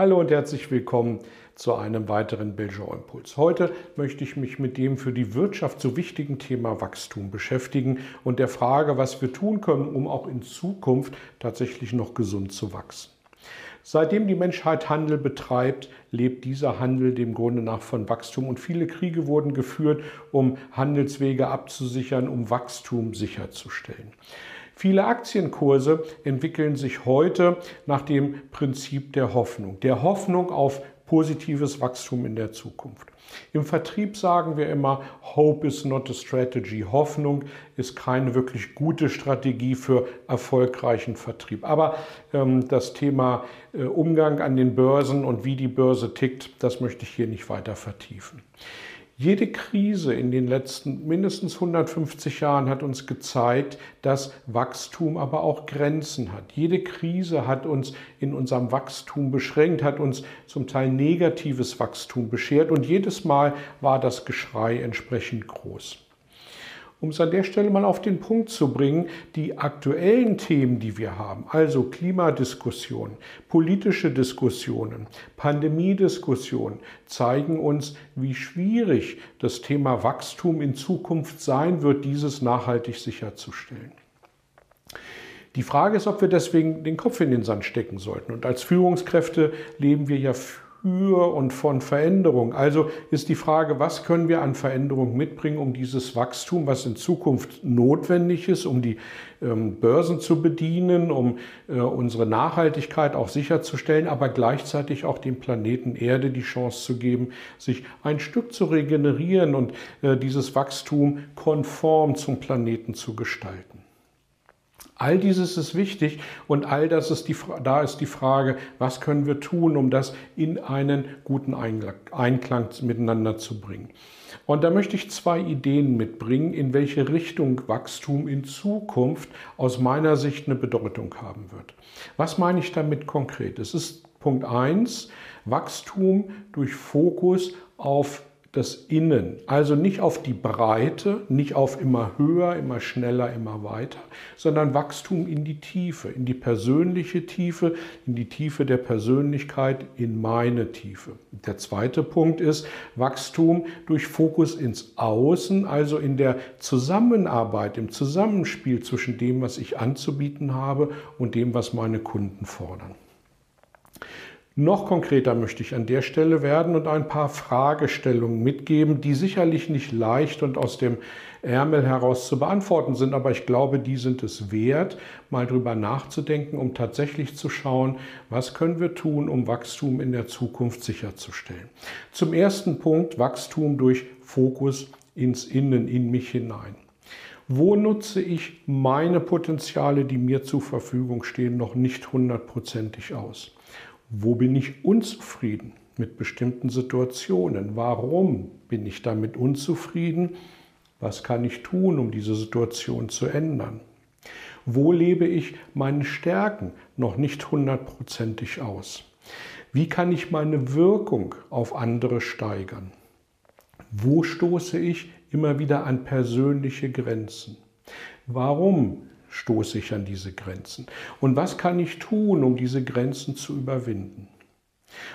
Hallo und herzlich willkommen zu einem weiteren Belgian Impuls. Heute möchte ich mich mit dem für die Wirtschaft so wichtigen Thema Wachstum beschäftigen und der Frage, was wir tun können, um auch in Zukunft tatsächlich noch gesund zu wachsen. Seitdem die Menschheit Handel betreibt, lebt dieser Handel dem Grunde nach von Wachstum und viele Kriege wurden geführt, um Handelswege abzusichern, um Wachstum sicherzustellen. Viele Aktienkurse entwickeln sich heute nach dem Prinzip der Hoffnung, der Hoffnung auf positives Wachstum in der Zukunft. Im Vertrieb sagen wir immer, Hope is not a strategy. Hoffnung ist keine wirklich gute Strategie für erfolgreichen Vertrieb. Aber ähm, das Thema äh, Umgang an den Börsen und wie die Börse tickt, das möchte ich hier nicht weiter vertiefen. Jede Krise in den letzten mindestens 150 Jahren hat uns gezeigt, dass Wachstum aber auch Grenzen hat. Jede Krise hat uns in unserem Wachstum beschränkt, hat uns zum Teil negatives Wachstum beschert und jedes Mal war das Geschrei entsprechend groß um es an der Stelle mal auf den Punkt zu bringen, die aktuellen Themen, die wir haben, also Klimadiskussionen, politische Diskussionen, Pandemiediskussionen, zeigen uns, wie schwierig das Thema Wachstum in Zukunft sein wird, dieses nachhaltig sicherzustellen. Die Frage ist, ob wir deswegen den Kopf in den Sand stecken sollten. Und als Führungskräfte leben wir ja für und von Veränderung. Also ist die Frage, was können wir an Veränderung mitbringen, um dieses Wachstum, was in Zukunft notwendig ist, um die ähm, Börsen zu bedienen, um äh, unsere Nachhaltigkeit auch sicherzustellen, aber gleichzeitig auch dem Planeten Erde die Chance zu geben, sich ein Stück zu regenerieren und äh, dieses Wachstum konform zum Planeten zu gestalten. All dieses ist wichtig und all das ist die, da ist die Frage, was können wir tun, um das in einen guten Einklang miteinander zu bringen. Und da möchte ich zwei Ideen mitbringen, in welche Richtung Wachstum in Zukunft aus meiner Sicht eine Bedeutung haben wird. Was meine ich damit konkret? Es ist Punkt eins Wachstum durch Fokus auf das Innen, also nicht auf die Breite, nicht auf immer höher, immer schneller, immer weiter, sondern Wachstum in die Tiefe, in die persönliche Tiefe, in die Tiefe der Persönlichkeit, in meine Tiefe. Der zweite Punkt ist Wachstum durch Fokus ins Außen, also in der Zusammenarbeit, im Zusammenspiel zwischen dem, was ich anzubieten habe und dem, was meine Kunden fordern. Noch konkreter möchte ich an der Stelle werden und ein paar Fragestellungen mitgeben, die sicherlich nicht leicht und aus dem Ärmel heraus zu beantworten sind, aber ich glaube, die sind es wert, mal drüber nachzudenken, um tatsächlich zu schauen, was können wir tun, um Wachstum in der Zukunft sicherzustellen. Zum ersten Punkt Wachstum durch Fokus ins Innen, in mich hinein. Wo nutze ich meine Potenziale, die mir zur Verfügung stehen, noch nicht hundertprozentig aus? Wo bin ich unzufrieden mit bestimmten Situationen? Warum bin ich damit unzufrieden? Was kann ich tun, um diese Situation zu ändern? Wo lebe ich meine Stärken noch nicht hundertprozentig aus? Wie kann ich meine Wirkung auf andere steigern? Wo stoße ich immer wieder an persönliche Grenzen? Warum stoße ich an diese Grenzen? Und was kann ich tun, um diese Grenzen zu überwinden?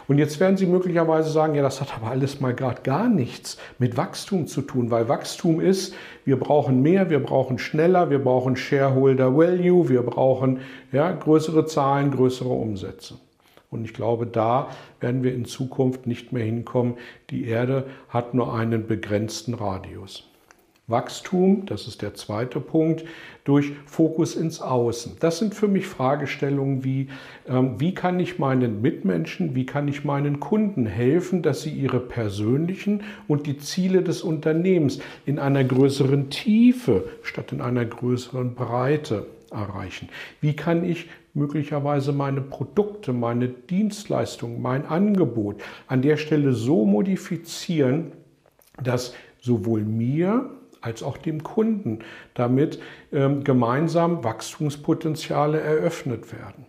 Und jetzt werden Sie möglicherweise sagen, ja, das hat aber alles mal gerade gar nichts mit Wachstum zu tun, weil Wachstum ist, wir brauchen mehr, wir brauchen schneller, wir brauchen Shareholder Value, wir brauchen ja, größere Zahlen, größere Umsätze. Und ich glaube, da werden wir in Zukunft nicht mehr hinkommen. Die Erde hat nur einen begrenzten Radius. Wachstum, das ist der zweite Punkt, durch Fokus ins Außen. Das sind für mich Fragestellungen wie, ähm, wie kann ich meinen Mitmenschen, wie kann ich meinen Kunden helfen, dass sie ihre persönlichen und die Ziele des Unternehmens in einer größeren Tiefe statt in einer größeren Breite erreichen. Wie kann ich möglicherweise meine Produkte, meine Dienstleistungen, mein Angebot an der Stelle so modifizieren, dass sowohl mir als auch dem Kunden damit ähm, gemeinsam Wachstumspotenziale eröffnet werden.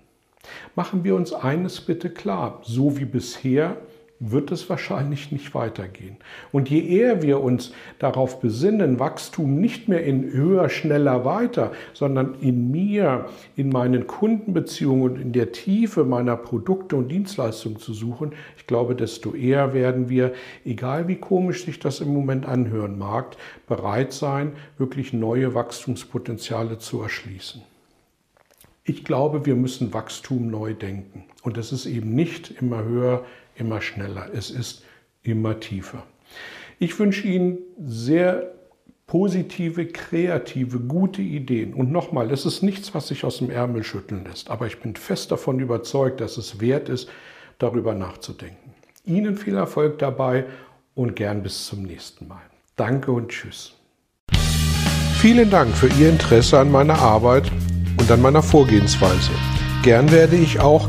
Machen wir uns eines bitte klar, so wie bisher wird es wahrscheinlich nicht weitergehen. Und je eher wir uns darauf besinnen, Wachstum nicht mehr in höher, schneller, weiter, sondern in mir, in meinen Kundenbeziehungen und in der Tiefe meiner Produkte und Dienstleistungen zu suchen, ich glaube, desto eher werden wir, egal wie komisch sich das im Moment anhören mag, bereit sein, wirklich neue Wachstumspotenziale zu erschließen. Ich glaube, wir müssen Wachstum neu denken. Und es ist eben nicht immer höher, immer schneller. Es ist immer tiefer. Ich wünsche Ihnen sehr positive, kreative, gute Ideen. Und nochmal, es ist nichts, was sich aus dem Ärmel schütteln lässt. Aber ich bin fest davon überzeugt, dass es wert ist, darüber nachzudenken. Ihnen viel Erfolg dabei und gern bis zum nächsten Mal. Danke und tschüss. Vielen Dank für Ihr Interesse an meiner Arbeit und an meiner Vorgehensweise. Gern werde ich auch